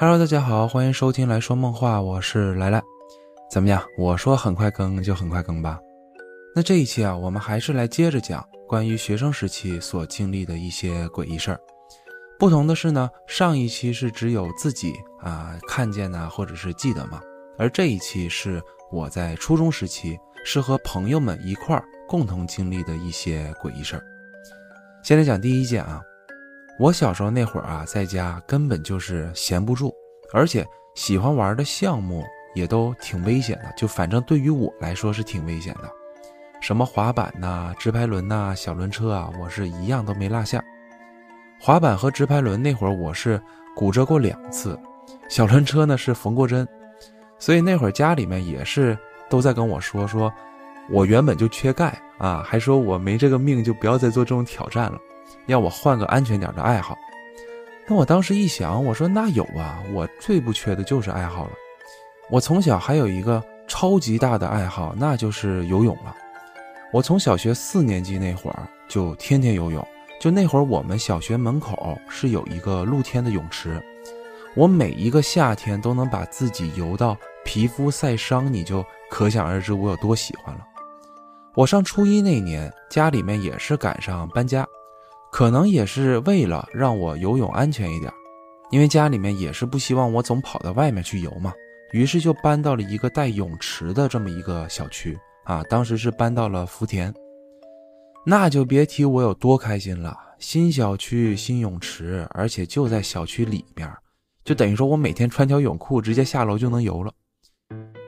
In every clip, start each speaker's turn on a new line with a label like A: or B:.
A: Hello，大家好，欢迎收听来说梦话，我是来来。怎么样？我说很快更就很快更吧。那这一期啊，我们还是来接着讲关于学生时期所经历的一些诡异事儿。不同的是呢，上一期是只有自己啊看见呢，或者是记得嘛，而这一期是我在初中时期是和朋友们一块儿共同经历的一些诡异事儿。先来讲第一件啊。我小时候那会儿啊，在家根本就是闲不住，而且喜欢玩的项目也都挺危险的。就反正对于我来说是挺危险的，什么滑板呐、直排轮呐、小轮车啊，我是一样都没落下。滑板和直排轮那会儿我是骨折过两次，小轮车呢是缝过针，所以那会儿家里面也是都在跟我说说，我原本就缺钙啊，还说我没这个命就不要再做这种挑战了。要我换个安全点的爱好，那我当时一想，我说那有啊，我最不缺的就是爱好了。我从小还有一个超级大的爱好，那就是游泳了。我从小学四年级那会儿就天天游泳，就那会儿我们小学门口是有一个露天的泳池，我每一个夏天都能把自己游到皮肤晒伤，你就可想而知我有多喜欢了。我上初一那年，家里面也是赶上搬家。可能也是为了让我游泳安全一点，因为家里面也是不希望我总跑到外面去游嘛，于是就搬到了一个带泳池的这么一个小区啊。当时是搬到了福田，那就别提我有多开心了。新小区新泳池，而且就在小区里面，就等于说我每天穿条泳裤直接下楼就能游了。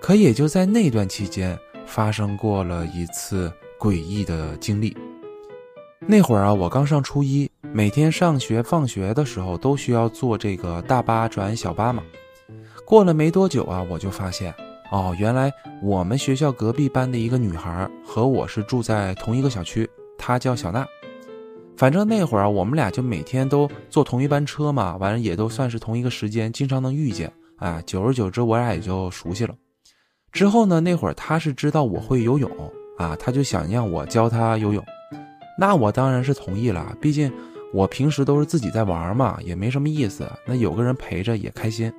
A: 可也就在那段期间，发生过了一次诡异的经历。那会儿啊，我刚上初一，每天上学放学的时候都需要坐这个大巴转小巴嘛。过了没多久啊，我就发现，哦，原来我们学校隔壁班的一个女孩和我是住在同一个小区，她叫小娜。反正那会儿啊，我们俩就每天都坐同一班车嘛，完了也都算是同一个时间，经常能遇见。啊，久而久之，我俩也就熟悉了。之后呢，那会儿她是知道我会游泳啊，她就想让我教她游泳。那我当然是同意了，毕竟我平时都是自己在玩嘛，也没什么意思。那有个人陪着也开心。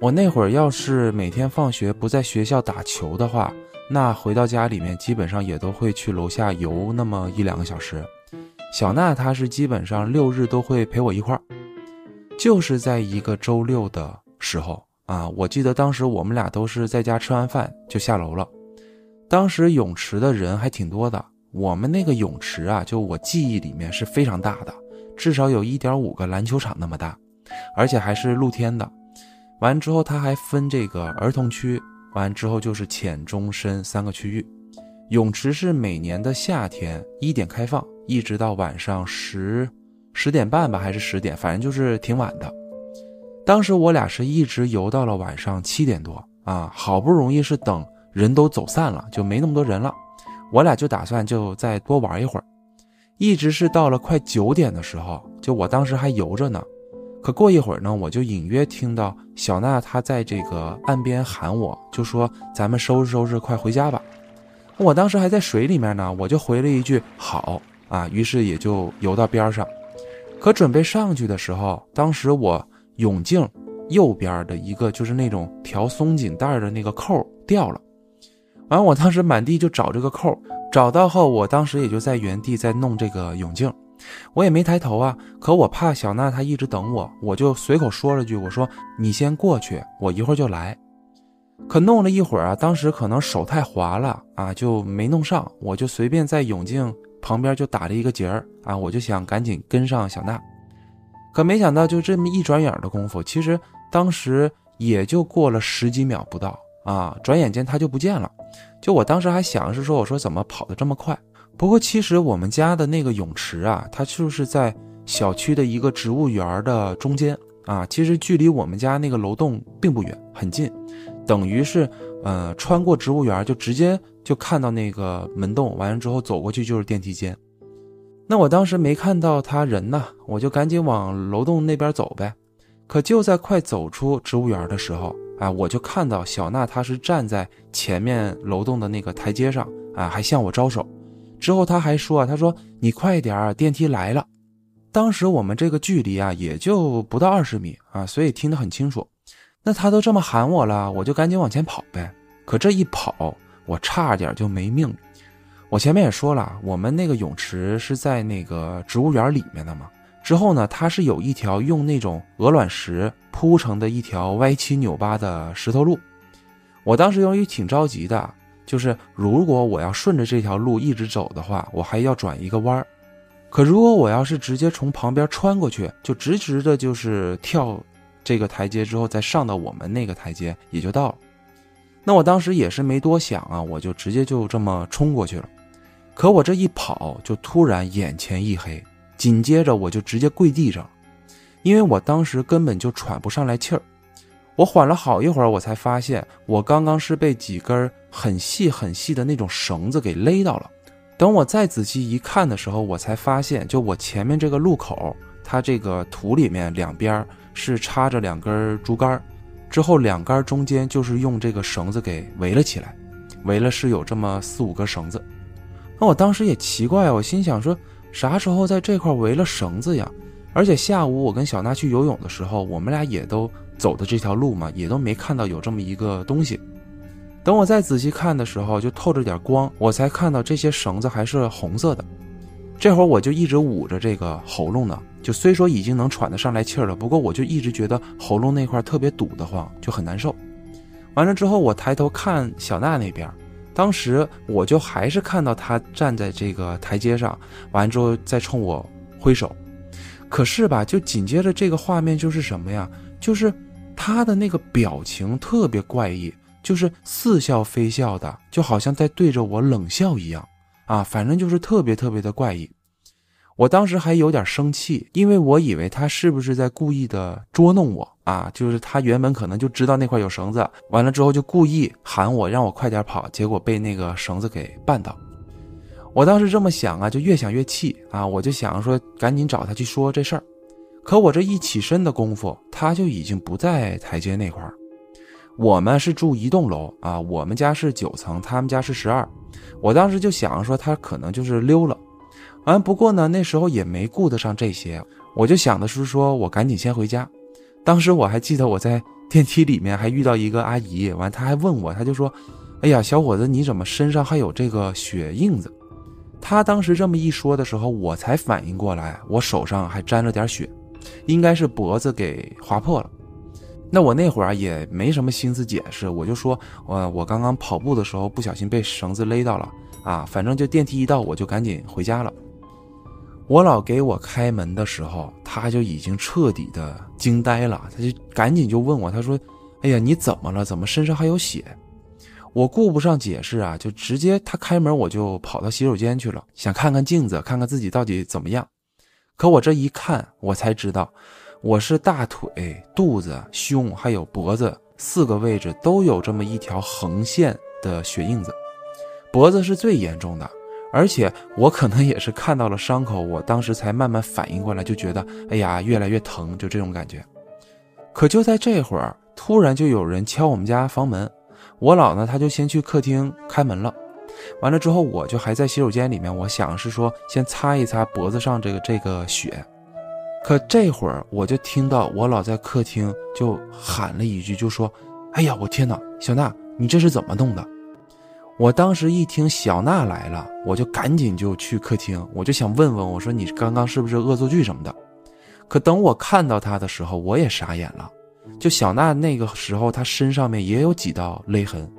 A: 我那会儿要是每天放学不在学校打球的话，那回到家里面基本上也都会去楼下游那么一两个小时。小娜她是基本上六日都会陪我一块儿，就是在一个周六的时候啊，我记得当时我们俩都是在家吃完饭就下楼了，当时泳池的人还挺多的。我们那个泳池啊，就我记忆里面是非常大的，至少有一点五个篮球场那么大，而且还是露天的。完之后，它还分这个儿童区，完之后就是浅、中、深三个区域。泳池是每年的夏天一点开放，一直到晚上十十点半吧，还是十点，反正就是挺晚的。当时我俩是一直游到了晚上七点多啊，好不容易是等人都走散了，就没那么多人了。我俩就打算就再多玩一会儿，一直是到了快九点的时候，就我当时还游着呢。可过一会儿呢，我就隐约听到小娜她在这个岸边喊我，就说：“咱们收拾收拾，快回家吧。”我当时还在水里面呢，我就回了一句“好啊”，于是也就游到边上。可准备上去的时候，当时我泳镜右边的一个就是那种调松紧带的那个扣掉了。完，我当时满地就找这个扣，找到后，我当时也就在原地在弄这个泳镜，我也没抬头啊。可我怕小娜她一直等我，我就随口说了句：“我说你先过去，我一会儿就来。”可弄了一会儿啊，当时可能手太滑了啊，就没弄上。我就随便在泳镜旁边就打了一个结儿啊，我就想赶紧跟上小娜。可没想到就这么一转眼的功夫，其实当时也就过了十几秒不到啊，转眼间她就不见了。就我当时还想是说，我说怎么跑得这么快？不过其实我们家的那个泳池啊，它就是在小区的一个植物园的中间啊，其实距离我们家那个楼栋并不远，很近，等于是呃穿过植物园就直接就看到那个门洞，完了之后走过去就是电梯间。那我当时没看到他人呢，我就赶紧往楼栋那边走呗。可就在快走出植物园的时候。啊！我就看到小娜，她是站在前面楼栋的那个台阶上啊，还向我招手。之后他还说啊，他说你快点儿，电梯来了。当时我们这个距离啊，也就不到二十米啊，所以听得很清楚。那他都这么喊我了，我就赶紧往前跑呗。可这一跑，我差点就没命。我前面也说了，我们那个泳池是在那个植物园里面的嘛。之后呢，它是有一条用那种鹅卵石铺成的一条歪七扭八的石头路。我当时由于挺着急的，就是如果我要顺着这条路一直走的话，我还要转一个弯儿。可如果我要是直接从旁边穿过去，就直直的，就是跳这个台阶之后再上到我们那个台阶，也就到了。那我当时也是没多想啊，我就直接就这么冲过去了。可我这一跑，就突然眼前一黑，紧接着我就直接跪地上，因为我当时根本就喘不上来气儿。我缓了好一会儿，我才发现我刚刚是被几根很细很细的那种绳子给勒到了。等我再仔细一看的时候，我才发现，就我前面这个路口，它这个土里面两边是插着两根竹竿，之后两杆中间就是用这个绳子给围了起来，围了是有这么四五根绳子。那我当时也奇怪，我心想说，啥时候在这块围了绳子呀？而且下午我跟小娜去游泳的时候，我们俩也都走的这条路嘛，也都没看到有这么一个东西。等我再仔细看的时候，就透着点光，我才看到这些绳子还是红色的。这会儿我就一直捂着这个喉咙呢，就虽说已经能喘得上来气儿了，不过我就一直觉得喉咙那块特别堵得慌，就很难受。完了之后，我抬头看小娜那边，当时我就还是看到他站在这个台阶上，完之后再冲我挥手。可是吧，就紧接着这个画面就是什么呀？就是他的那个表情特别怪异。就是似笑非笑的，就好像在对着我冷笑一样，啊，反正就是特别特别的怪异。我当时还有点生气，因为我以为他是不是在故意的捉弄我啊？就是他原本可能就知道那块有绳子，完了之后就故意喊我让我快点跑，结果被那个绳子给绊倒。我当时这么想啊，就越想越气啊，我就想说赶紧找他去说这事儿。可我这一起身的功夫，他就已经不在台阶那块儿。我们是住一栋楼啊，我们家是九层，他们家是十二。我当时就想说他可能就是溜了，完不过呢那时候也没顾得上这些，我就想的是说我赶紧先回家。当时我还记得我在电梯里面还遇到一个阿姨，完她还问我，她就说：“哎呀，小伙子你怎么身上还有这个血印子？”她当时这么一说的时候，我才反应过来，我手上还沾了点血，应该是脖子给划破了。那我那会儿也没什么心思解释，我就说，我我刚刚跑步的时候不小心被绳子勒到了啊，反正就电梯一到，我就赶紧回家了。我老给我开门的时候，他就已经彻底的惊呆了，他就赶紧就问我，他说：“哎呀，你怎么了？怎么身上还有血？”我顾不上解释啊，就直接他开门，我就跑到洗手间去了，想看看镜子，看看自己到底怎么样。可我这一看，我才知道。我是大腿、肚子、胸还有脖子四个位置都有这么一条横线的血印子，脖子是最严重的，而且我可能也是看到了伤口，我当时才慢慢反应过来，就觉得哎呀越来越疼，就这种感觉。可就在这会儿，突然就有人敲我们家房门，我姥呢他就先去客厅开门了，完了之后我就还在洗手间里面，我想是说先擦一擦脖子上这个这个血。可这会儿我就听到我老在客厅就喊了一句，就说：“哎呀，我天哪，小娜，你这是怎么弄的？”我当时一听小娜来了，我就赶紧就去客厅，我就想问问，我说你刚刚是不是恶作剧什么的？可等我看到她的时候，我也傻眼了。就小娜那个时候，她身上面也有几道勒痕，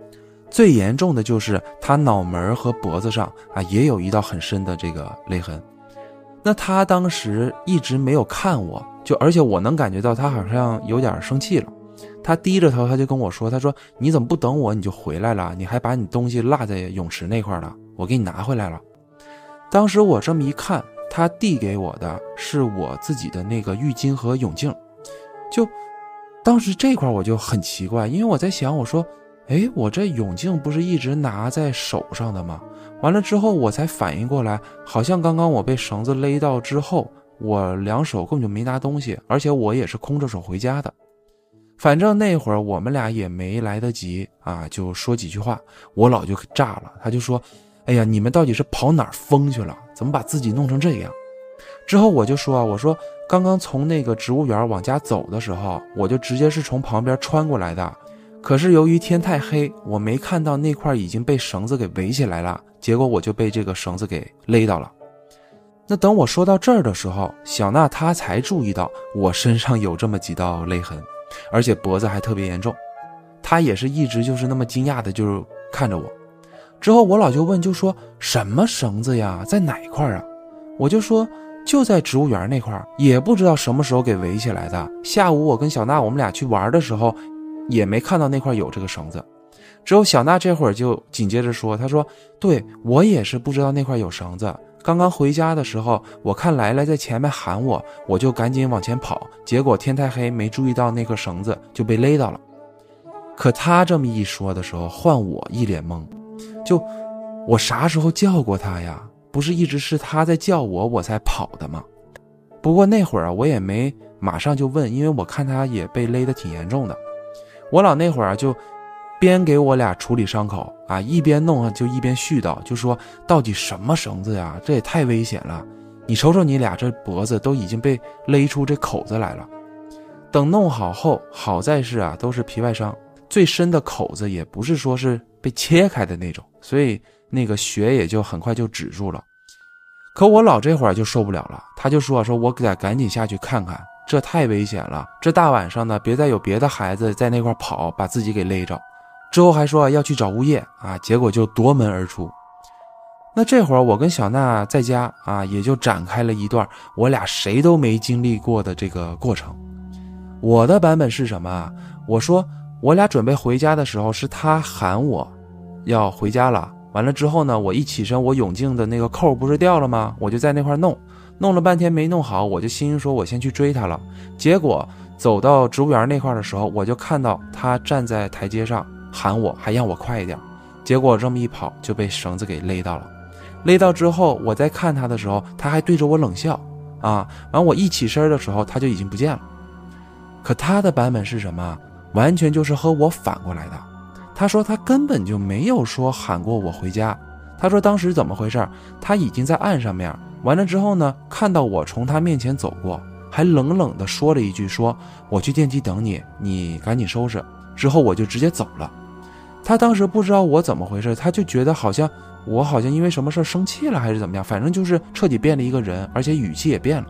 A: 最严重的就是她脑门和脖子上啊，也有一道很深的这个勒痕。那他当时一直没有看我，就而且我能感觉到他好像有点生气了。他低着头，他就跟我说：“他说你怎么不等我你就回来了？你还把你东西落在泳池那块了，我给你拿回来了。”当时我这么一看，他递给我的是我自己的那个浴巾和泳镜，就当时这块我就很奇怪，因为我在想，我说：“哎，我这泳镜不是一直拿在手上的吗？”完了之后，我才反应过来，好像刚刚我被绳子勒到之后，我两手根本就没拿东西，而且我也是空着手回家的。反正那会儿我们俩也没来得及啊，就说几句话，我老就炸了，他就说：“哎呀，你们到底是跑哪儿疯去了？怎么把自己弄成这样？”之后我就说，我说刚刚从那个植物园往家走的时候，我就直接是从旁边穿过来的。可是由于天太黑，我没看到那块已经被绳子给围起来了，结果我就被这个绳子给勒到了。那等我说到这儿的时候，小娜她才注意到我身上有这么几道勒痕，而且脖子还特别严重。他也是一直就是那么惊讶的，就是看着我。之后我老就问，就说什么绳子呀，在哪一块啊？我就说就在植物园那块，也不知道什么时候给围起来的。下午我跟小娜我们俩去玩的时候。也没看到那块有这个绳子，之后小娜这会儿就紧接着说：“她说，对我也是不知道那块有绳子。刚刚回家的时候，我看来来在前面喊我，我就赶紧往前跑，结果天太黑，没注意到那根绳子就被勒到了。可他这么一说的时候，换我一脸懵，就我啥时候叫过他呀？不是一直是他在叫我，我才跑的吗？不过那会儿啊，我也没马上就问，因为我看他也被勒得挺严重的。”我老那会儿啊，就边给我俩处理伤口啊，一边弄啊，就一边絮叨，就说到底什么绳子呀？这也太危险了！你瞅瞅你俩这脖子都已经被勒出这口子来了。等弄好后，好在是啊，都是皮外伤，最深的口子也不是说是被切开的那种，所以那个血也就很快就止住了。可我老这会儿就受不了了，他就说说我得赶紧下去看看。这太危险了！这大晚上的，别再有别的孩子在那块跑，把自己给勒着。之后还说要去找物业啊，结果就夺门而出。那这会儿我跟小娜在家啊，也就展开了一段我俩谁都没经历过的这个过程。我的版本是什么啊？我说我俩准备回家的时候，是他喊我要回家了。完了之后呢，我一起身，我泳镜的那个扣不是掉了吗？我就在那块弄。弄了半天没弄好，我就心说，我先去追他了。结果走到植物园那块的时候，我就看到他站在台阶上喊我，还让我快一点。结果这么一跑，就被绳子给勒到了。勒到之后，我在看他的时候，他还对着我冷笑。啊，完我一起身的时候，他就已经不见了。可他的版本是什么？完全就是和我反过来的。他说他根本就没有说喊过我回家。他说当时怎么回事？他已经在岸上面。完了之后呢，看到我从他面前走过，还冷冷地说了一句：“说我去电梯等你，你赶紧收拾。”之后我就直接走了。他当时不知道我怎么回事，他就觉得好像我好像因为什么事生气了，还是怎么样，反正就是彻底变了一个人，而且语气也变了。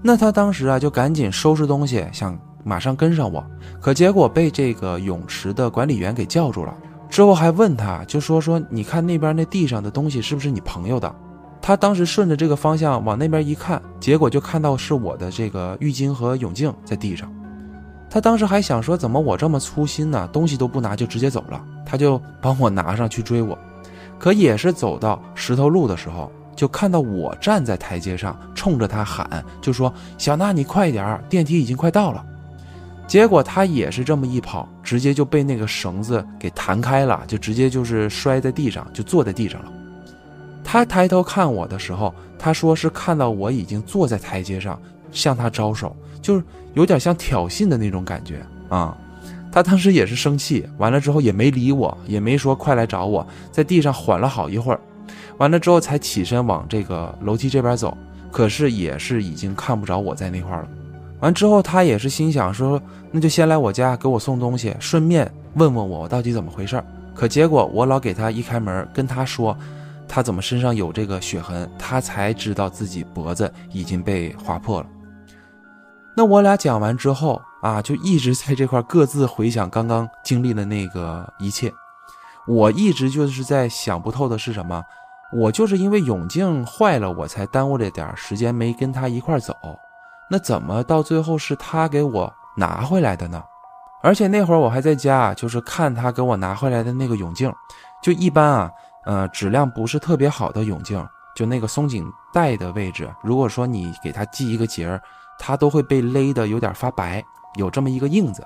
A: 那他当时啊，就赶紧收拾东西，想马上跟上我，可结果被这个泳池的管理员给叫住了。之后还问他，就说说你看那边那地上的东西是不是你朋友的？他当时顺着这个方向往那边一看，结果就看到是我的这个浴巾和泳镜在地上。他当时还想说，怎么我这么粗心呢？东西都不拿就直接走了。他就帮我拿上去追我，可也是走到石头路的时候，就看到我站在台阶上，冲着他喊，就说：“小娜，你快点电梯已经快到了。”结果他也是这么一跑，直接就被那个绳子给弹开了，就直接就是摔在地上，就坐在地上了。他抬头看我的时候，他说是看到我已经坐在台阶上，向他招手，就是有点像挑衅的那种感觉啊。他当时也是生气，完了之后也没理我，也没说快来找我，在地上缓了好一会儿，完了之后才起身往这个楼梯这边走。可是也是已经看不着我在那块了。完之后他也是心想说，那就先来我家给我送东西，顺便问问我到底怎么回事。可结果我老给他一开门，跟他说。他怎么身上有这个血痕？他才知道自己脖子已经被划破了。那我俩讲完之后啊，就一直在这块各自回想刚刚经历的那个一切。我一直就是在想不透的是什么？我就是因为泳镜坏了，我才耽误了点时间没跟他一块走。那怎么到最后是他给我拿回来的呢？而且那会儿我还在家，就是看他给我拿回来的那个泳镜，就一般啊。呃，质量不是特别好的泳镜，就那个松紧带的位置，如果说你给它系一个结儿，它都会被勒得有点发白，有这么一个印子。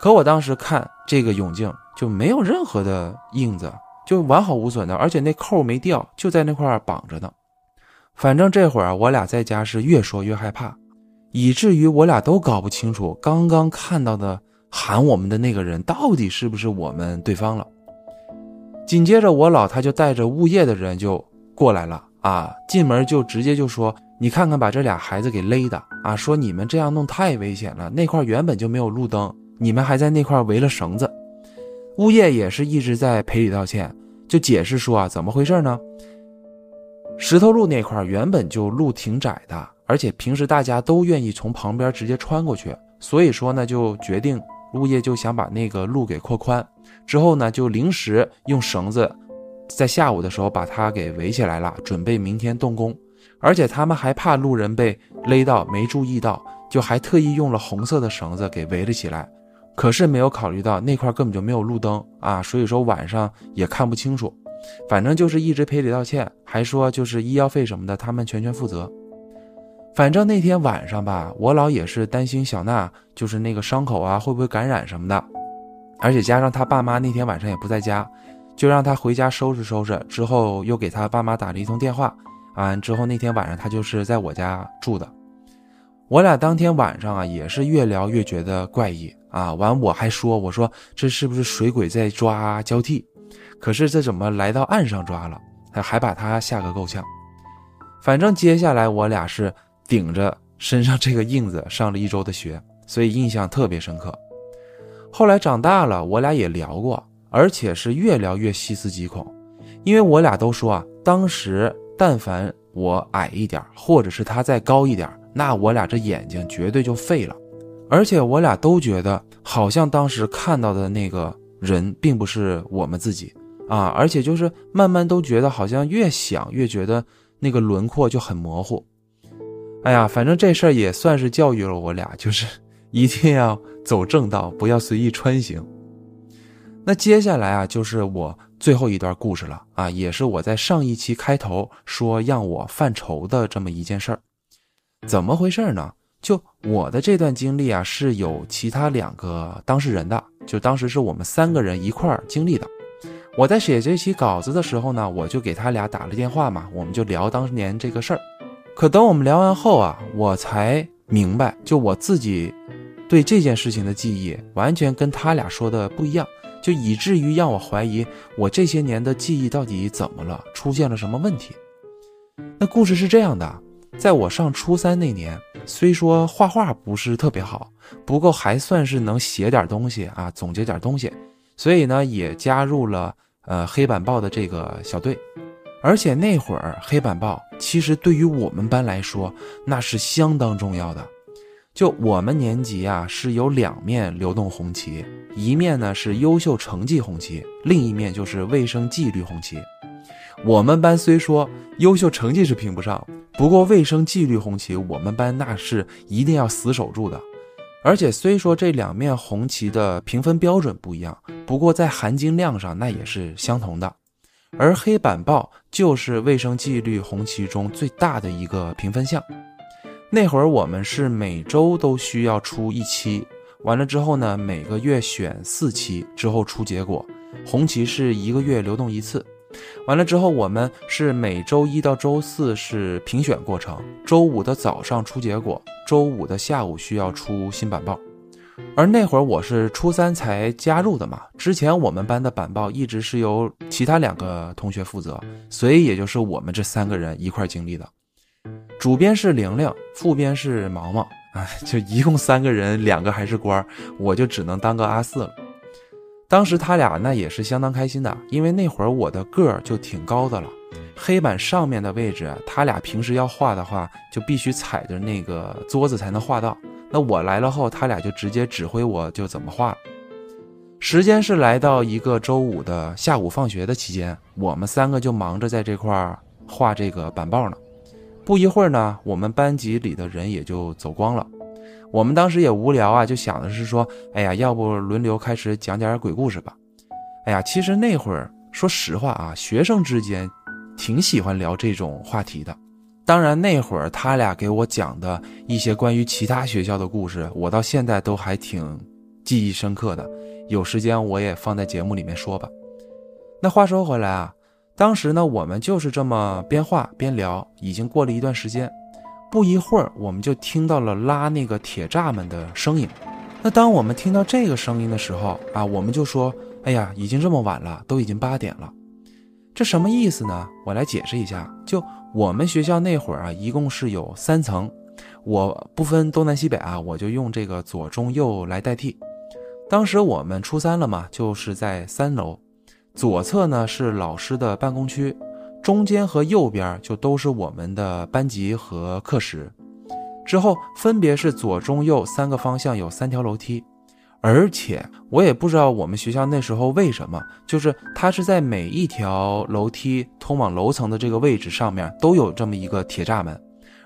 A: 可我当时看这个泳镜就没有任何的印子，就完好无损的，而且那扣没掉，就在那块绑着呢。反正这会儿我俩在家是越说越害怕，以至于我俩都搞不清楚刚刚看到的喊我们的那个人到底是不是我们对方了。紧接着，我老他就带着物业的人就过来了啊！进门就直接就说你看看把这俩孩子给勒的啊！说你们这样弄太危险了，那块原本就没有路灯，你们还在那块围了绳子。物业也是一直在赔礼道歉，就解释说啊，怎么回事呢？石头路那块原本就路挺窄的，而且平时大家都愿意从旁边直接穿过去，所以说呢，就决定物业就想把那个路给扩宽，之后呢，就临时用绳子，在下午的时候把它给围起来了，准备明天动工。而且他们还怕路人被勒到，没注意到，就还特意用了红色的绳子给围了起来。可是没有考虑到那块根本就没有路灯啊，所以说晚上也看不清楚。反正就是一直赔礼道歉，还说就是医药费什么的他们全权负责。反正那天晚上吧，我老也是担心小娜就是那个伤口啊会不会感染什么的，而且加上他爸妈那天晚上也不在家，就让他回家收拾收拾。之后又给他爸妈打了一通电话。完之后，那天晚上他就是在我家住的。我俩当天晚上啊，也是越聊越觉得怪异啊。完我还说，我说这是不是水鬼在抓交替？可是这怎么来到岸上抓了？还还把他吓个够呛。反正接下来我俩是顶着身上这个印子上了一周的学，所以印象特别深刻。后来长大了，我俩也聊过，而且是越聊越细思极恐，因为我俩都说啊，当时。但凡我矮一点，或者是他再高一点，那我俩这眼睛绝对就废了。而且我俩都觉得，好像当时看到的那个人并不是我们自己啊！而且就是慢慢都觉得，好像越想越觉得那个轮廓就很模糊。哎呀，反正这事儿也算是教育了我俩，就是一定要走正道，不要随意穿行。那接下来啊，就是我。最后一段故事了啊，也是我在上一期开头说让我犯愁的这么一件事儿，怎么回事呢？就我的这段经历啊，是有其他两个当事人的，就当时是我们三个人一块儿经历的。我在写这期稿子的时候呢，我就给他俩打了电话嘛，我们就聊当年这个事儿。可等我们聊完后啊，我才明白，就我自己对这件事情的记忆完全跟他俩说的不一样。就以至于让我怀疑我这些年的记忆到底怎么了，出现了什么问题？那故事是这样的，在我上初三那年，虽说画画不是特别好，不过还算是能写点东西啊，总结点东西，所以呢也加入了呃黑板报的这个小队。而且那会儿黑板报其实对于我们班来说那是相当重要的。就我们年级啊，是有两面流动红旗，一面呢是优秀成绩红旗，另一面就是卫生纪律红旗。我们班虽说优秀成绩是评不上，不过卫生纪律红旗我们班那是一定要死守住的。而且虽说这两面红旗的评分标准不一样，不过在含金量上那也是相同的。而黑板报就是卫生纪律红旗中最大的一个评分项。那会儿我们是每周都需要出一期，完了之后呢，每个月选四期之后出结果。红旗是一个月流动一次，完了之后我们是每周一到周四是评选过程，周五的早上出结果，周五的下午需要出新板报。而那会儿我是初三才加入的嘛，之前我们班的板报一直是由其他两个同学负责，所以也就是我们这三个人一块经历的。主编是玲玲，副编是毛毛，哎，就一共三个人，两个还是官我就只能当个阿四了。当时他俩那也是相当开心的，因为那会儿我的个儿就挺高的了，黑板上面的位置，他俩平时要画的话，就必须踩着那个桌子才能画到。那我来了后，他俩就直接指挥我就怎么画。时间是来到一个周五的下午放学的期间，我们三个就忙着在这块儿画这个板报呢。不一会儿呢，我们班级里的人也就走光了。我们当时也无聊啊，就想的是说，哎呀，要不轮流开始讲点鬼故事吧。哎呀，其实那会儿说实话啊，学生之间挺喜欢聊这种话题的。当然那会儿他俩给我讲的一些关于其他学校的故事，我到现在都还挺记忆深刻的。有时间我也放在节目里面说吧。那话说回来啊。当时呢，我们就是这么边画边聊，已经过了一段时间，不一会儿，我们就听到了拉那个铁栅门的声音。那当我们听到这个声音的时候啊，我们就说：“哎呀，已经这么晚了，都已经八点了，这什么意思呢？”我来解释一下，就我们学校那会儿啊，一共是有三层，我不分东南西北啊，我就用这个左中右来代替。当时我们初三了嘛，就是在三楼，左侧呢是老师的办公区，中间和右边就都是我们的班级和课室。之后分别是左中右三个方向有三条楼梯。而且我也不知道我们学校那时候为什么，就是它是在每一条楼梯通往楼层的这个位置上面都有这么一个铁栅门，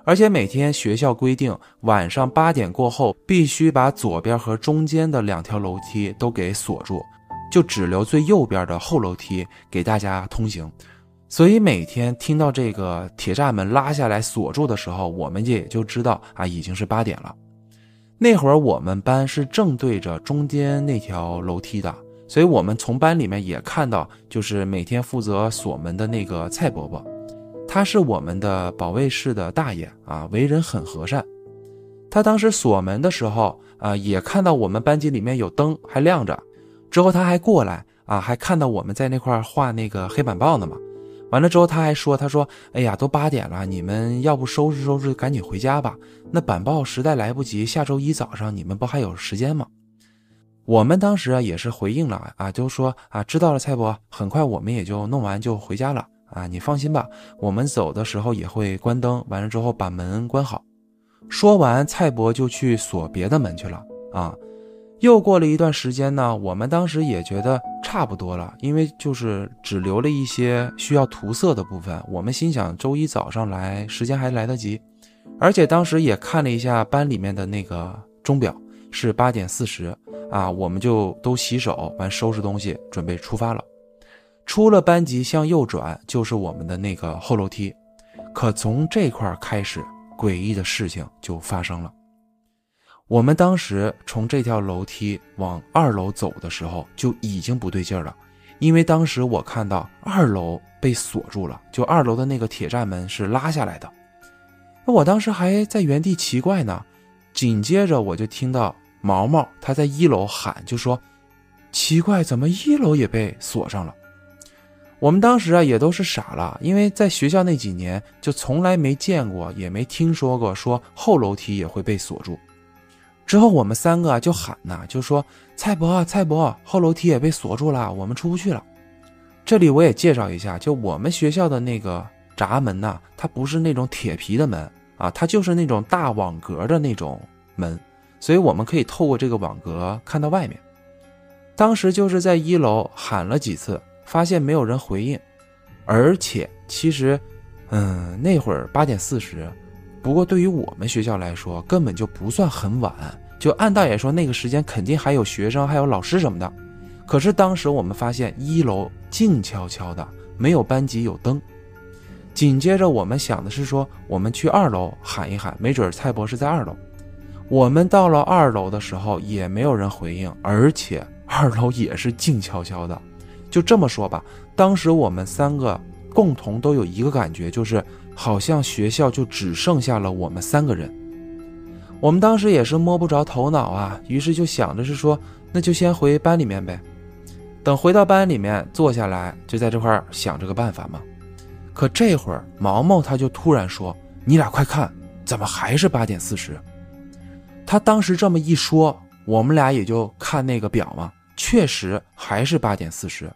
A: 而且每天学校规定晚上八点过后必须把左边和中间的两条楼梯都给锁住，就只留最右边的后楼梯给大家通行。所以每天听到这个铁栅门拉下来锁住的时候，我们也就知道啊已经是八点了。那会儿我们班是正对着中间那条楼梯的，所以我们从班里面也看到，就是每天负责锁门的那个蔡伯伯，他是我们的保卫室的大爷啊，为人很和善。他当时锁门的时候啊，也看到我们班级里面有灯还亮着，之后他还过来啊，还看到我们在那块画那个黑板报呢嘛。完了之后，他还说：“他说，哎呀，都八点了，你们要不收拾收拾，赶紧回家吧。那板报实在来不及，下周一早上你们不还有时间吗？”我们当时啊也是回应了啊，就说啊，知道了，蔡伯，很快我们也就弄完就回家了啊，你放心吧，我们走的时候也会关灯，完了之后把门关好。说完，蔡伯就去锁别的门去了啊。又过了一段时间呢，我们当时也觉得差不多了，因为就是只留了一些需要涂色的部分。我们心想周一早上来时间还来得及，而且当时也看了一下班里面的那个钟表是八点四十啊，我们就都洗手完收拾东西准备出发了。出了班级向右转就是我们的那个后楼梯，可从这块开始，诡异的事情就发生了。我们当时从这条楼梯往二楼走的时候就已经不对劲了，因为当时我看到二楼被锁住了，就二楼的那个铁栅门是拉下来的。我当时还在原地奇怪呢，紧接着我就听到毛毛他在一楼喊，就说：“奇怪，怎么一楼也被锁上了？”我们当时啊也都是傻了，因为在学校那几年就从来没见过，也没听说过说后楼梯也会被锁住。之后我们三个就喊呐，就说蔡伯，蔡伯，后楼梯也被锁住了，我们出不去了。这里我也介绍一下，就我们学校的那个闸门呐，它不是那种铁皮的门啊，它就是那种大网格的那种门，所以我们可以透过这个网格看到外面。当时就是在一楼喊了几次，发现没有人回应，而且其实，嗯，那会儿八点四十。不过对于我们学校来说，根本就不算很晚。就按道理说，那个时间肯定还有学生，还有老师什么的。可是当时我们发现一楼静悄悄的，没有班级有灯。紧接着我们想的是说，我们去二楼喊一喊，没准蔡博士在二楼。我们到了二楼的时候，也没有人回应，而且二楼也是静悄悄的。就这么说吧，当时我们三个共同都有一个感觉，就是。好像学校就只剩下了我们三个人，我们当时也是摸不着头脑啊，于是就想着是说，那就先回班里面呗。等回到班里面坐下来，就在这块想这个办法嘛。可这会儿毛毛他就突然说：“你俩快看，怎么还是八点四十？”他当时这么一说，我们俩也就看那个表嘛，确实还是八点四十。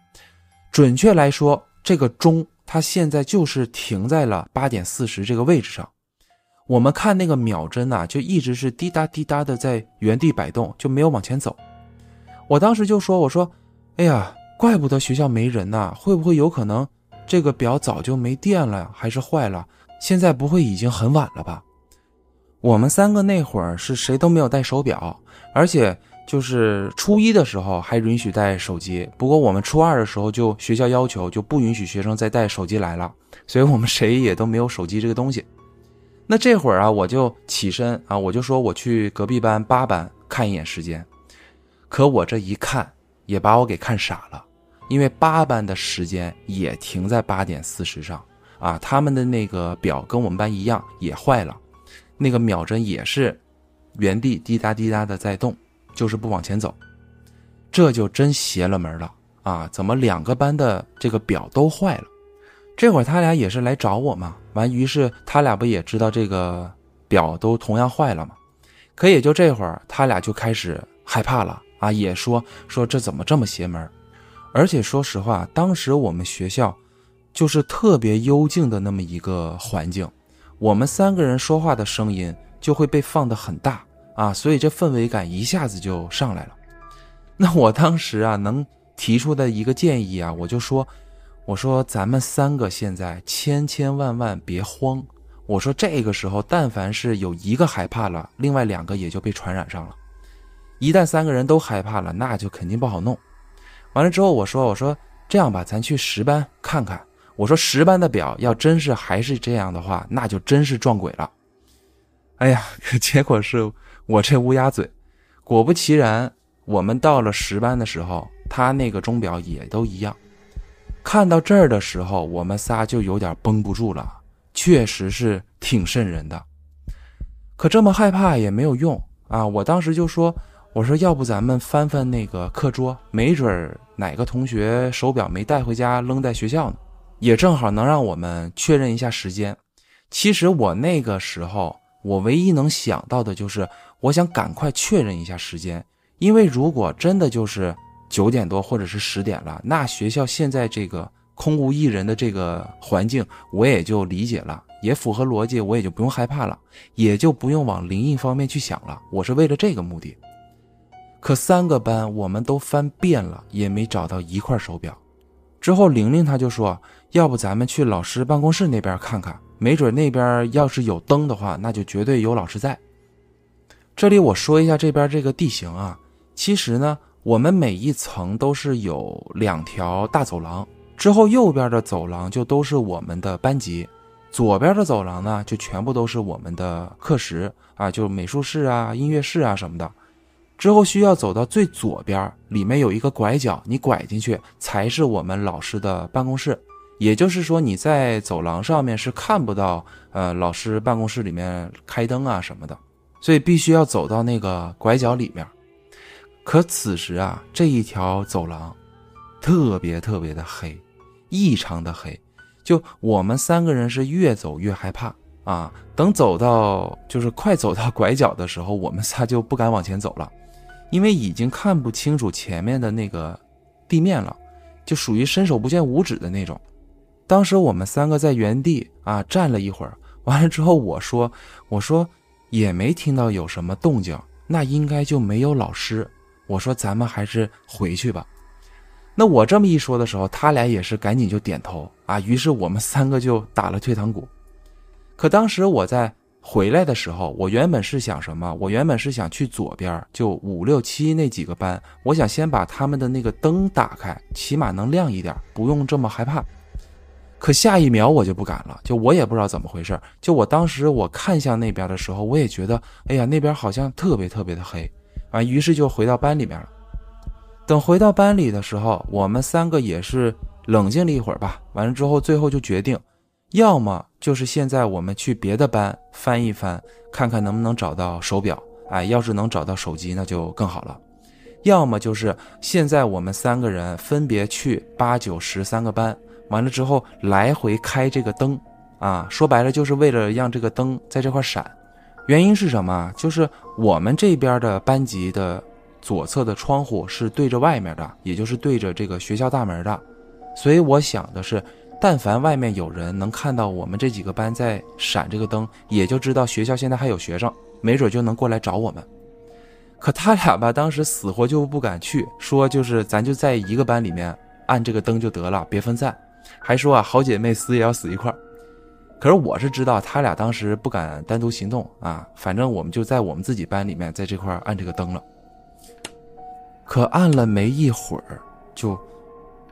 A: 准确来说，这个钟。它现在就是停在了八点四十这个位置上，我们看那个秒针呐，就一直是滴答滴答的在原地摆动，就没有往前走。我当时就说：“我说，哎呀，怪不得学校没人呐，会不会有可能这个表早就没电了，还是坏了？现在不会已经很晚了吧？”我们三个那会儿是谁都没有带手表，而且。就是初一的时候还允许带手机，不过我们初二的时候就学校要求就不允许学生再带手机来了，所以我们谁也都没有手机这个东西。那这会儿啊，我就起身啊，我就说我去隔壁班八班看一眼时间，可我这一看也把我给看傻了，因为八班的时间也停在八点四十上啊，他们的那个表跟我们班一样也坏了，那个秒针也是原地滴答滴答的在动。就是不往前走，这就真邪了门了啊！怎么两个班的这个表都坏了？这会儿他俩也是来找我嘛，完，于是他俩不也知道这个表都同样坏了吗？可也就这会儿，他俩就开始害怕了啊，也说说这怎么这么邪门？而且说实话，当时我们学校就是特别幽静的那么一个环境，我们三个人说话的声音就会被放得很大啊，所以这氛围感一下子就上来了。那我当时啊，能提出的一个建议啊，我就说，我说咱们三个现在千千万万别慌。我说这个时候，但凡是有一个害怕了，另外两个也就被传染上了。一旦三个人都害怕了，那就肯定不好弄。完了之后，我说我说这样吧，咱去十班看看。我说十班的表要真是还是这样的话，那就真是撞鬼了。哎呀，结果是我这乌鸦嘴，果不其然，我们到了十班的时候，他那个钟表也都一样。看到这儿的时候，我们仨就有点绷不住了。确实是挺瘆人的，可这么害怕也没有用啊！我当时就说：“我说要不咱们翻翻那个课桌，没准哪个同学手表没带回家，扔在学校呢，也正好能让我们确认一下时间。”其实我那个时候，我唯一能想到的就是，我想赶快确认一下时间，因为如果真的就是九点多或者是十点了，那学校现在这个。空无一人的这个环境，我也就理解了，也符合逻辑，我也就不用害怕了，也就不用往灵异方面去想了。我是为了这个目的。可三个班我们都翻遍了，也没找到一块手表。之后玲玲她就说：“要不咱们去老师办公室那边看看，没准那边要是有灯的话，那就绝对有老师在。”这里我说一下这边这个地形啊，其实呢，我们每一层都是有两条大走廊。之后，右边的走廊就都是我们的班级，左边的走廊呢，就全部都是我们的课时啊，就美术室啊、音乐室啊什么的。之后需要走到最左边，里面有一个拐角，你拐进去才是我们老师的办公室。也就是说，你在走廊上面是看不到呃老师办公室里面开灯啊什么的，所以必须要走到那个拐角里面。可此时啊，这一条走廊特别特别的黑。异常的黑，就我们三个人是越走越害怕啊！等走到就是快走到拐角的时候，我们仨就不敢往前走了，因为已经看不清楚前面的那个地面了，就属于伸手不见五指的那种。当时我们三个在原地啊站了一会儿，完了之后我说：“我说也没听到有什么动静，那应该就没有老师。我说咱们还是回去吧。”那我这么一说的时候，他俩也是赶紧就点头啊。于是我们三个就打了退堂鼓。可当时我在回来的时候，我原本是想什么？我原本是想去左边，就五六七那几个班，我想先把他们的那个灯打开，起码能亮一点，不用这么害怕。可下一秒我就不敢了，就我也不知道怎么回事。就我当时我看向那边的时候，我也觉得，哎呀，那边好像特别特别的黑啊。于是就回到班里面了。等回到班里的时候，我们三个也是冷静了一会儿吧。完了之后，最后就决定，要么就是现在我们去别的班翻一翻，看看能不能找到手表。哎，要是能找到手机，那就更好了。要么就是现在我们三个人分别去八九十三个班，完了之后来回开这个灯。啊，说白了就是为了让这个灯在这块闪。原因是什么？就是我们这边的班级的。左侧的窗户是对着外面的，也就是对着这个学校大门的，所以我想的是，但凡外面有人能看到我们这几个班在闪这个灯，也就知道学校现在还有学生，没准就能过来找我们。可他俩吧，当时死活就不敢去，说就是咱就在一个班里面按这个灯就得了，别分散，还说啊好姐妹死也要死一块儿。可是我是知道他俩当时不敢单独行动啊，反正我们就在我们自己班里面在这块按这个灯了。可按了没一会儿，就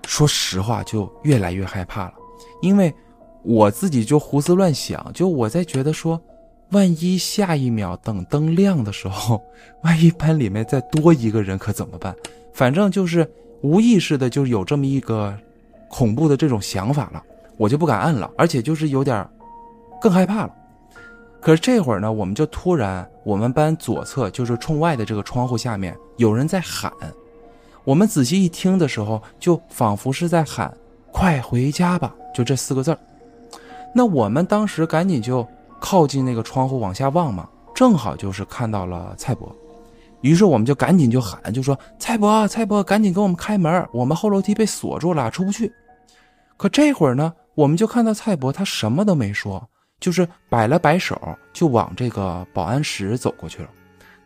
A: 说实话，就越来越害怕了，因为我自己就胡思乱想，就我在觉得说，万一下一秒等灯亮的时候，万一班里面再多一个人可怎么办？反正就是无意识的就有这么一个恐怖的这种想法了，我就不敢按了，而且就是有点更害怕了。可是这会儿呢，我们就突然，我们班左侧就是冲外的这个窗户下面有人在喊。我们仔细一听的时候，就仿佛是在喊“快回家吧”，就这四个字儿。那我们当时赶紧就靠近那个窗户往下望嘛，正好就是看到了蔡伯，于是我们就赶紧就喊，就说蔡伯，蔡伯，赶紧给我们开门，我们后楼梯被锁住了，出不去。可这会儿呢，我们就看到蔡伯他什么都没说，就是摆了摆手，就往这个保安室走过去了。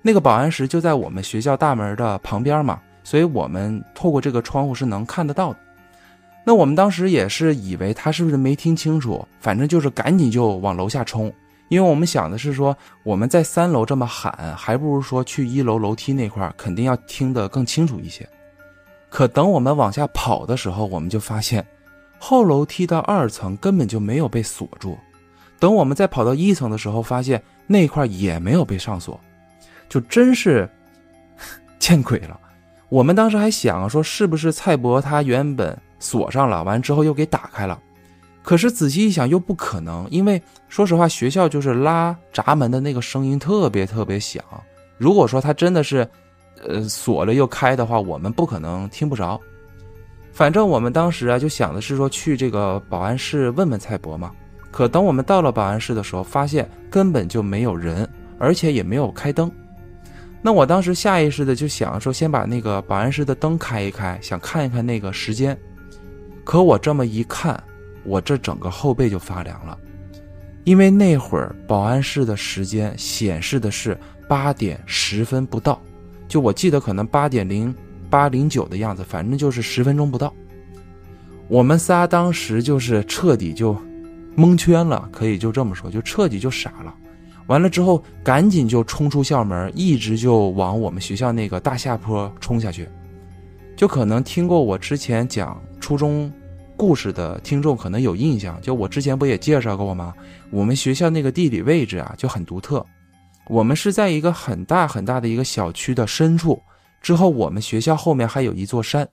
A: 那个保安室就在我们学校大门的旁边嘛，所以我们透过这个窗户是能看得到的。那我们当时也是以为他是不是没听清楚，反正就是赶紧就往楼下冲，因为我们想的是说我们在三楼这么喊，还不如说去一楼楼梯那块肯定要听得更清楚一些。可等我们往下跑的时候，我们就发现后楼梯的二层根本就没有被锁住。等我们再跑到一层的时候，发现那块也没有被上锁。就真是见鬼了！我们当时还想说，是不是蔡伯他原本锁上了，完之后又给打开了？可是仔细一想，又不可能，因为说实话，学校就是拉闸门的那个声音特别特别响。如果说他真的是，呃，锁了又开的话，我们不可能听不着。反正我们当时啊，就想的是说去这个保安室问问蔡博嘛。可等我们到了保安室的时候，发现根本就没有人，而且也没有开灯。那我当时下意识的就想说，先把那个保安室的灯开一开，想看一看那个时间。可我这么一看，我这整个后背就发凉了，因为那会儿保安室的时间显示的是八点十分不到，就我记得可能八点零八零九的样子，反正就是十分钟不到。我们仨当时就是彻底就蒙圈了，可以就这么说，就彻底就傻了。完了之后，赶紧就冲出校门，一直就往我们学校那个大下坡冲下去。就可能听过我之前讲初中故事的听众可能有印象，就我之前不也介绍过吗？我们学校那个地理位置啊就很独特，我们是在一个很大很大的一个小区的深处，之后我们学校后面还有一座山，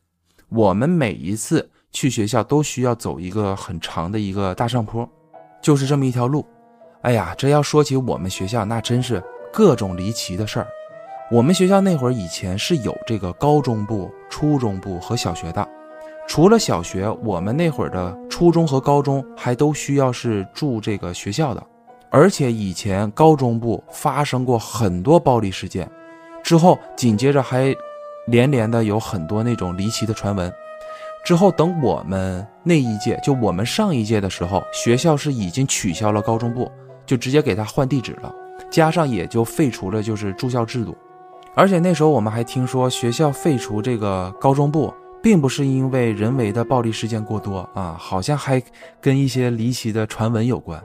A: 我们每一次去学校都需要走一个很长的一个大上坡，就是这么一条路。哎呀，这要说起我们学校，那真是各种离奇的事儿。我们学校那会儿以前是有这个高中部、初中部和小学的。除了小学，我们那会儿的初中和高中还都需要是住这个学校的。而且以前高中部发生过很多暴力事件，之后紧接着还连连的有很多那种离奇的传闻。之后等我们那一届，就我们上一届的时候，学校是已经取消了高中部。就直接给他换地址了，加上也就废除了就是住校制度，而且那时候我们还听说学校废除这个高中部，并不是因为人为的暴力事件过多啊，好像还跟一些离奇的传闻有关。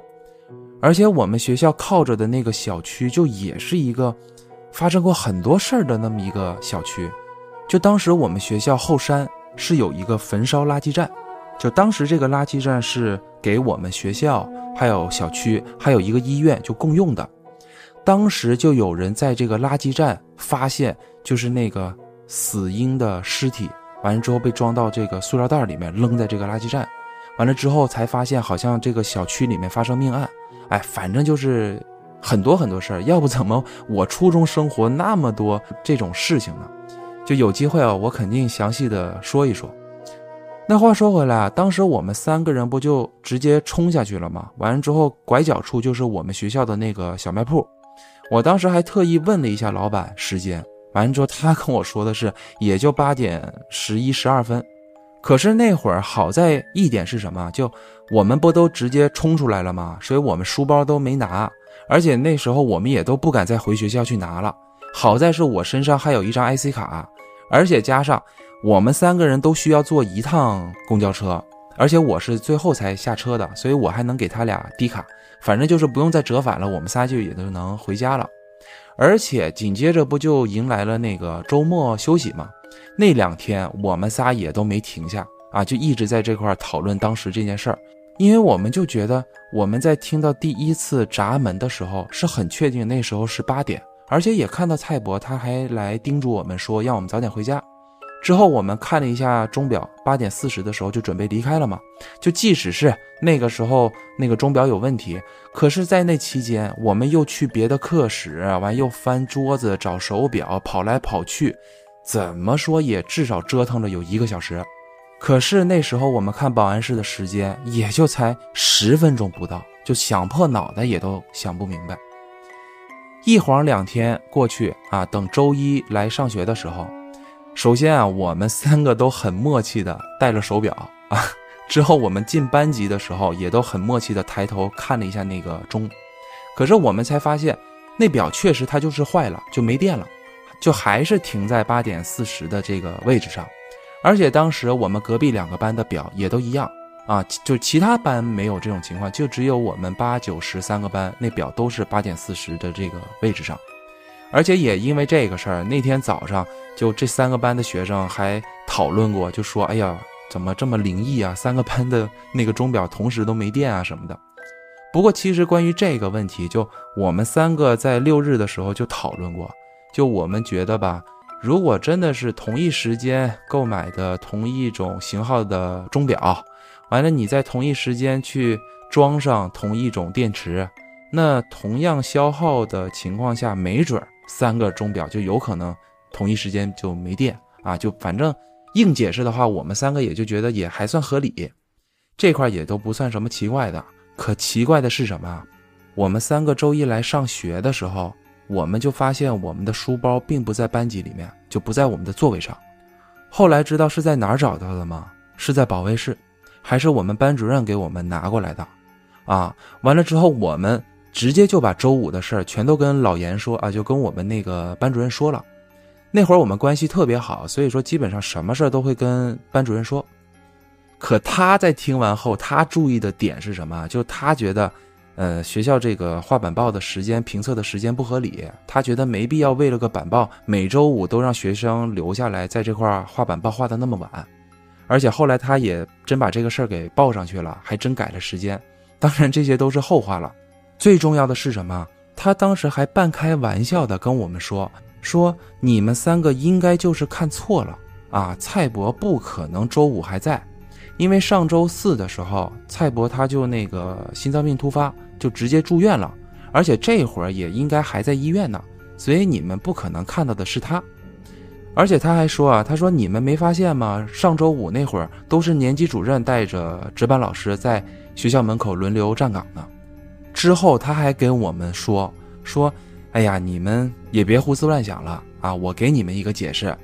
A: 而且我们学校靠着的那个小区，就也是一个发生过很多事儿的那么一个小区。就当时我们学校后山是有一个焚烧垃圾站，就当时这个垃圾站是给我们学校。还有小区，还有一个医院，就共用的。当时就有人在这个垃圾站发现，就是那个死婴的尸体，完了之后被装到这个塑料袋里面，扔在这个垃圾站。完了之后才发现，好像这个小区里面发生命案。哎，反正就是很多很多事儿。要不怎么我初中生活那么多这种事情呢？就有机会啊，我肯定详细的说一说。那话说回来啊，当时我们三个人不就直接冲下去了吗？完了之后，拐角处就是我们学校的那个小卖铺。我当时还特意问了一下老板时间，完了之后他跟我说的是也就八点十一十二分。可是那会儿好在一点是什么？就我们不都直接冲出来了吗？所以我们书包都没拿，而且那时候我们也都不敢再回学校去拿了。好在是我身上还有一张 IC 卡，而且加上。我们三个人都需要坐一趟公交车，而且我是最后才下车的，所以我还能给他俩低卡，反正就是不用再折返了，我们仨就也都能回家了。而且紧接着不就迎来了那个周末休息吗？那两天我们仨也都没停下啊，就一直在这块讨论当时这件事儿，因为我们就觉得我们在听到第一次闸门的时候是很确定那时候是八点，而且也看到蔡博他还来叮嘱我们说让我们早点回家。之后我们看了一下钟表，八点四十的时候就准备离开了嘛。就即使是那个时候那个钟表有问题，可是，在那期间，我们又去别的课室，完又翻桌子找手表，跑来跑去，怎么说也至少折腾了有一个小时。可是那时候我们看保安室的时间也就才十分钟不到，就想破脑袋也都想不明白。一晃两天过去啊，等周一来上学的时候，首先啊，我们三个都很默契的带了手表 啊。之后我们进班级的时候，也都很默契的抬头看了一下那个钟，可是我们才发现，那表确实它就是坏了，就没电了，就还是停在八点四十的这个位置上。而且当时我们隔壁两个班的表也都一样啊，就其他班没有这种情况，就只有我们八九十三个班那表都是八点四十的这个位置上。而且也因为这个事儿，那天早上就这三个班的学生还讨论过，就说：“哎呀，怎么这么灵异啊？三个班的那个钟表同时都没电啊什么的。”不过其实关于这个问题，就我们三个在六日的时候就讨论过，就我们觉得吧。如果真的是同一时间购买的同一种型号的钟表，完了你在同一时间去装上同一种电池，那同样消耗的情况下，没准儿三个钟表就有可能同一时间就没电啊！就反正硬解释的话，我们三个也就觉得也还算合理，这块也都不算什么奇怪的。可奇怪的是什么？我们三个周一来上学的时候。我们就发现我们的书包并不在班级里面，就不在我们的座位上。后来知道是在哪儿找到的吗？是在保卫室，还是我们班主任给我们拿过来的？啊，完了之后我们直接就把周五的事儿全都跟老严说啊，就跟我们那个班主任说了。那会儿我们关系特别好，所以说基本上什么事儿都会跟班主任说。可他在听完后，他注意的点是什么？就他觉得。呃，学校这个画板报的时间评测的时间不合理，他觉得没必要为了个板报每周五都让学生留下来在这块画板报画的那么晚，而且后来他也真把这个事儿给报上去了，还真改了时间。当然这些都是后话了，最重要的是什么？他当时还半开玩笑的跟我们说，说你们三个应该就是看错了啊，蔡伯不可能周五还在，因为上周四的时候蔡伯他就那个心脏病突发。就直接住院了，而且这会儿也应该还在医院呢，所以你们不可能看到的是他。而且他还说啊，他说你们没发现吗？上周五那会儿都是年级主任带着值班老师在学校门口轮流站岗呢。之后他还跟我们说说，哎呀，你们也别胡思乱想了啊！我给你们一个解释，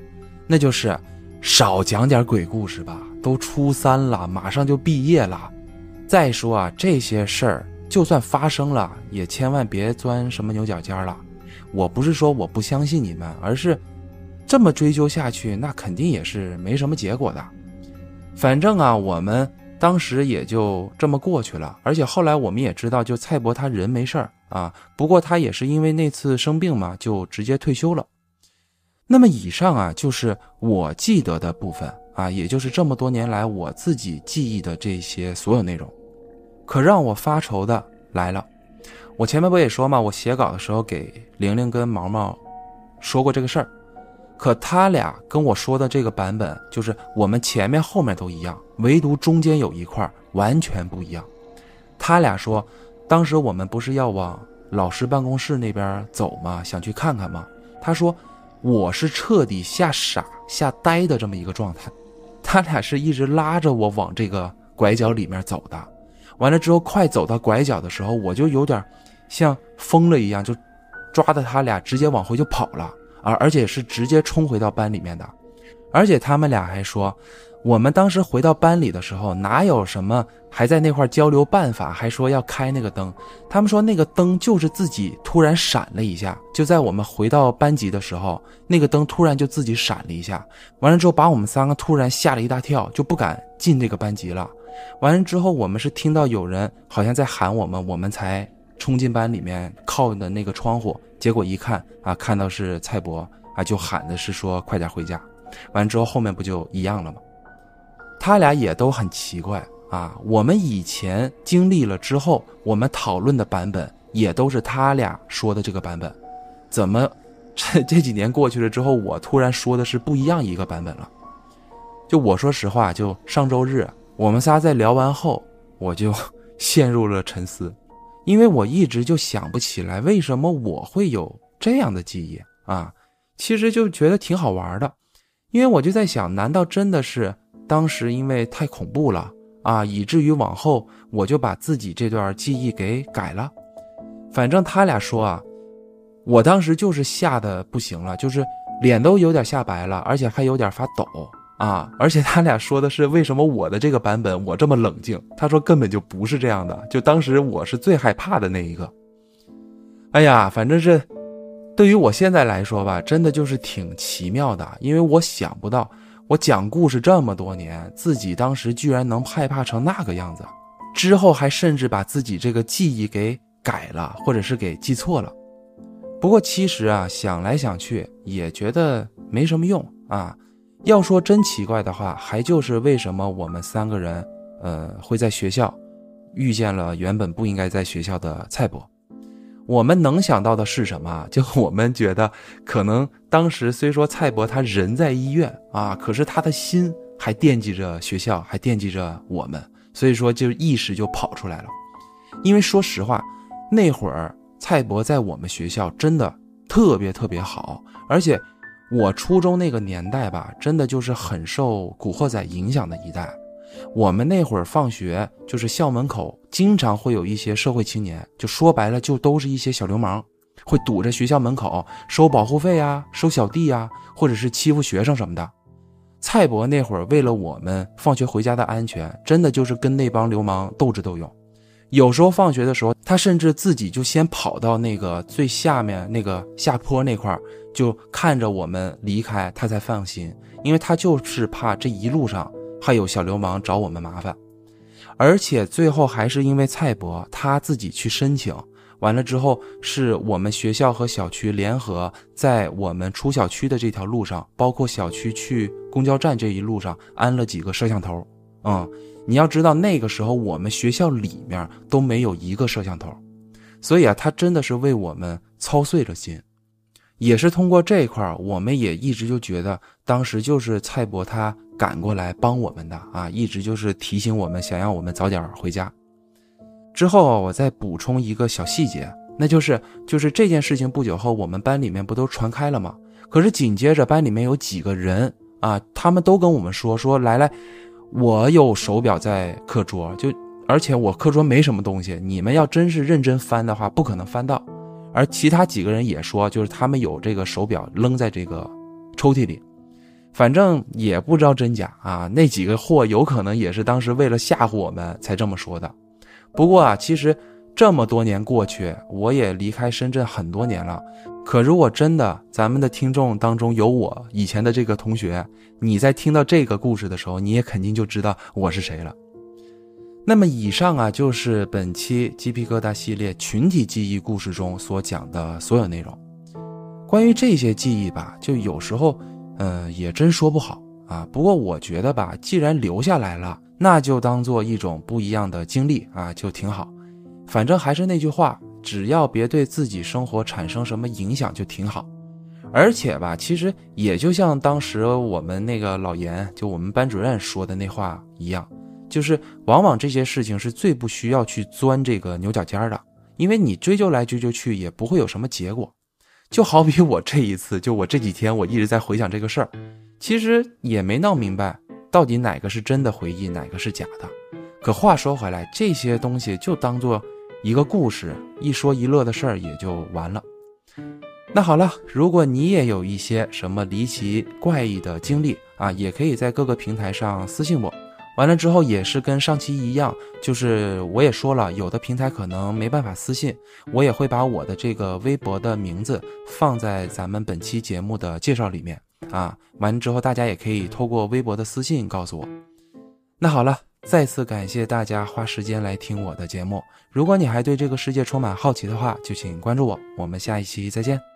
A: 那就是少讲点鬼故事吧。都初三了，马上就毕业了。再说啊，这些事儿。就算发生了，也千万别钻什么牛角尖了。我不是说我不相信你们，而是这么追究下去，那肯定也是没什么结果的。反正啊，我们当时也就这么过去了。而且后来我们也知道，就蔡伯他人没事儿啊，不过他也是因为那次生病嘛，就直接退休了。那么以上啊，就是我记得的部分啊，也就是这么多年来我自己记忆的这些所有内容。可让我发愁的来了，我前面不也说嘛，我写稿的时候给玲玲跟毛毛说过这个事儿，可他俩跟我说的这个版本就是我们前面后面都一样，唯独中间有一块完全不一样。他俩说，当时我们不是要往老师办公室那边走吗？想去看看吗？他说，我是彻底吓傻吓呆的这么一个状态，他俩是一直拉着我往这个拐角里面走的。完了之后，快走到拐角的时候，我就有点像疯了一样，就抓着他俩直接往回就跑了而！而且是直接冲回到班里面的。而且他们俩还说，我们当时回到班里的时候，哪有什么还在那块交流办法，还说要开那个灯。他们说那个灯就是自己突然闪了一下，就在我们回到班级的时候，那个灯突然就自己闪了一下。完了之后，把我们三个突然吓了一大跳，就不敢进这个班级了。完了之后，我们是听到有人好像在喊我们，我们才冲进班里面靠的那个窗户。结果一看啊，看到是蔡博啊，就喊的是说快点回家。完之后，后面不就一样了吗？他俩也都很奇怪啊。我们以前经历了之后，我们讨论的版本也都是他俩说的这个版本，怎么这 这几年过去了之后，我突然说的是不一样一个版本了？就我说实话，就上周日。我们仨在聊完后，我就 陷入了沉思，因为我一直就想不起来为什么我会有这样的记忆啊。其实就觉得挺好玩的，因为我就在想，难道真的是当时因为太恐怖了啊，以至于往后我就把自己这段记忆给改了。反正他俩说啊，我当时就是吓得不行了，就是脸都有点吓白了，而且还有点发抖啊。而且他俩说的是为什么我的这个版本我这么冷静？他说根本就不是这样的，就当时我是最害怕的那一个。哎呀，反正是。对于我现在来说吧，真的就是挺奇妙的，因为我想不到，我讲故事这么多年，自己当时居然能害怕成那个样子，之后还甚至把自己这个记忆给改了，或者是给记错了。不过其实啊，想来想去也觉得没什么用啊。要说真奇怪的话，还就是为什么我们三个人，呃，会在学校遇见了原本不应该在学校的蔡伯。我们能想到的是什么？就我们觉得，可能当时虽说蔡伯他人在医院啊，可是他的心还惦记着学校，还惦记着我们，所以说就意识就跑出来了。因为说实话，那会儿蔡伯在我们学校真的特别特别好，而且我初中那个年代吧，真的就是很受古惑仔影响的一代。我们那会儿放学，就是校门口经常会有一些社会青年，就说白了，就都是一些小流氓，会堵着学校门口收保护费啊，收小弟啊，或者是欺负学生什么的。蔡伯那会儿为了我们放学回家的安全，真的就是跟那帮流氓斗智斗勇。有时候放学的时候，他甚至自己就先跑到那个最下面那个下坡那块儿就看着我们离开，他才放心，因为他就是怕这一路上。还有小流氓找我们麻烦，而且最后还是因为蔡伯他自己去申请完了之后，是我们学校和小区联合在我们出小区的这条路上，包括小区去公交站这一路上安了几个摄像头。嗯，你要知道那个时候我们学校里面都没有一个摄像头，所以啊，他真的是为我们操碎了心。也是通过这一块我们也一直就觉得当时就是蔡伯他。赶过来帮我们的啊，一直就是提醒我们，想让我们早点回家。之后我再补充一个小细节，那就是 就是这件事情不久后，我们班里面不都传开了吗？可是紧接着班里面有几个人啊，他们都跟我们说说来来，我有手表在课桌，就而且我课桌没什么东西，你们要真是认真翻的话，不可能翻到。而其他几个人也说，就是他们有这个手表扔在这个抽屉里。反正也不知道真假啊，那几个货有可能也是当时为了吓唬我们才这么说的。不过啊，其实这么多年过去，我也离开深圳很多年了。可如果真的咱们的听众当中有我以前的这个同学，你在听到这个故事的时候，你也肯定就知道我是谁了。那么以上啊，就是本期鸡皮疙瘩系列群体记忆故事中所讲的所有内容。关于这些记忆吧，就有时候。嗯，也真说不好啊。不过我觉得吧，既然留下来了，那就当做一种不一样的经历啊，就挺好。反正还是那句话，只要别对自己生活产生什么影响，就挺好。而且吧，其实也就像当时我们那个老严，就我们班主任说的那话一样，就是往往这些事情是最不需要去钻这个牛角尖的，因为你追究来追究去，也不会有什么结果。就好比我这一次，就我这几天，我一直在回想这个事儿，其实也没闹明白到底哪个是真的回忆，哪个是假的。可话说回来，这些东西就当做一个故事，一说一乐的事儿也就完了。那好了，如果你也有一些什么离奇怪异的经历啊，也可以在各个平台上私信我。完了之后也是跟上期一样，就是我也说了，有的平台可能没办法私信，我也会把我的这个微博的名字放在咱们本期节目的介绍里面啊。完了之后大家也可以透过微博的私信告诉我。那好了，再次感谢大家花时间来听我的节目。如果你还对这个世界充满好奇的话，就请关注我。我们下一期再见。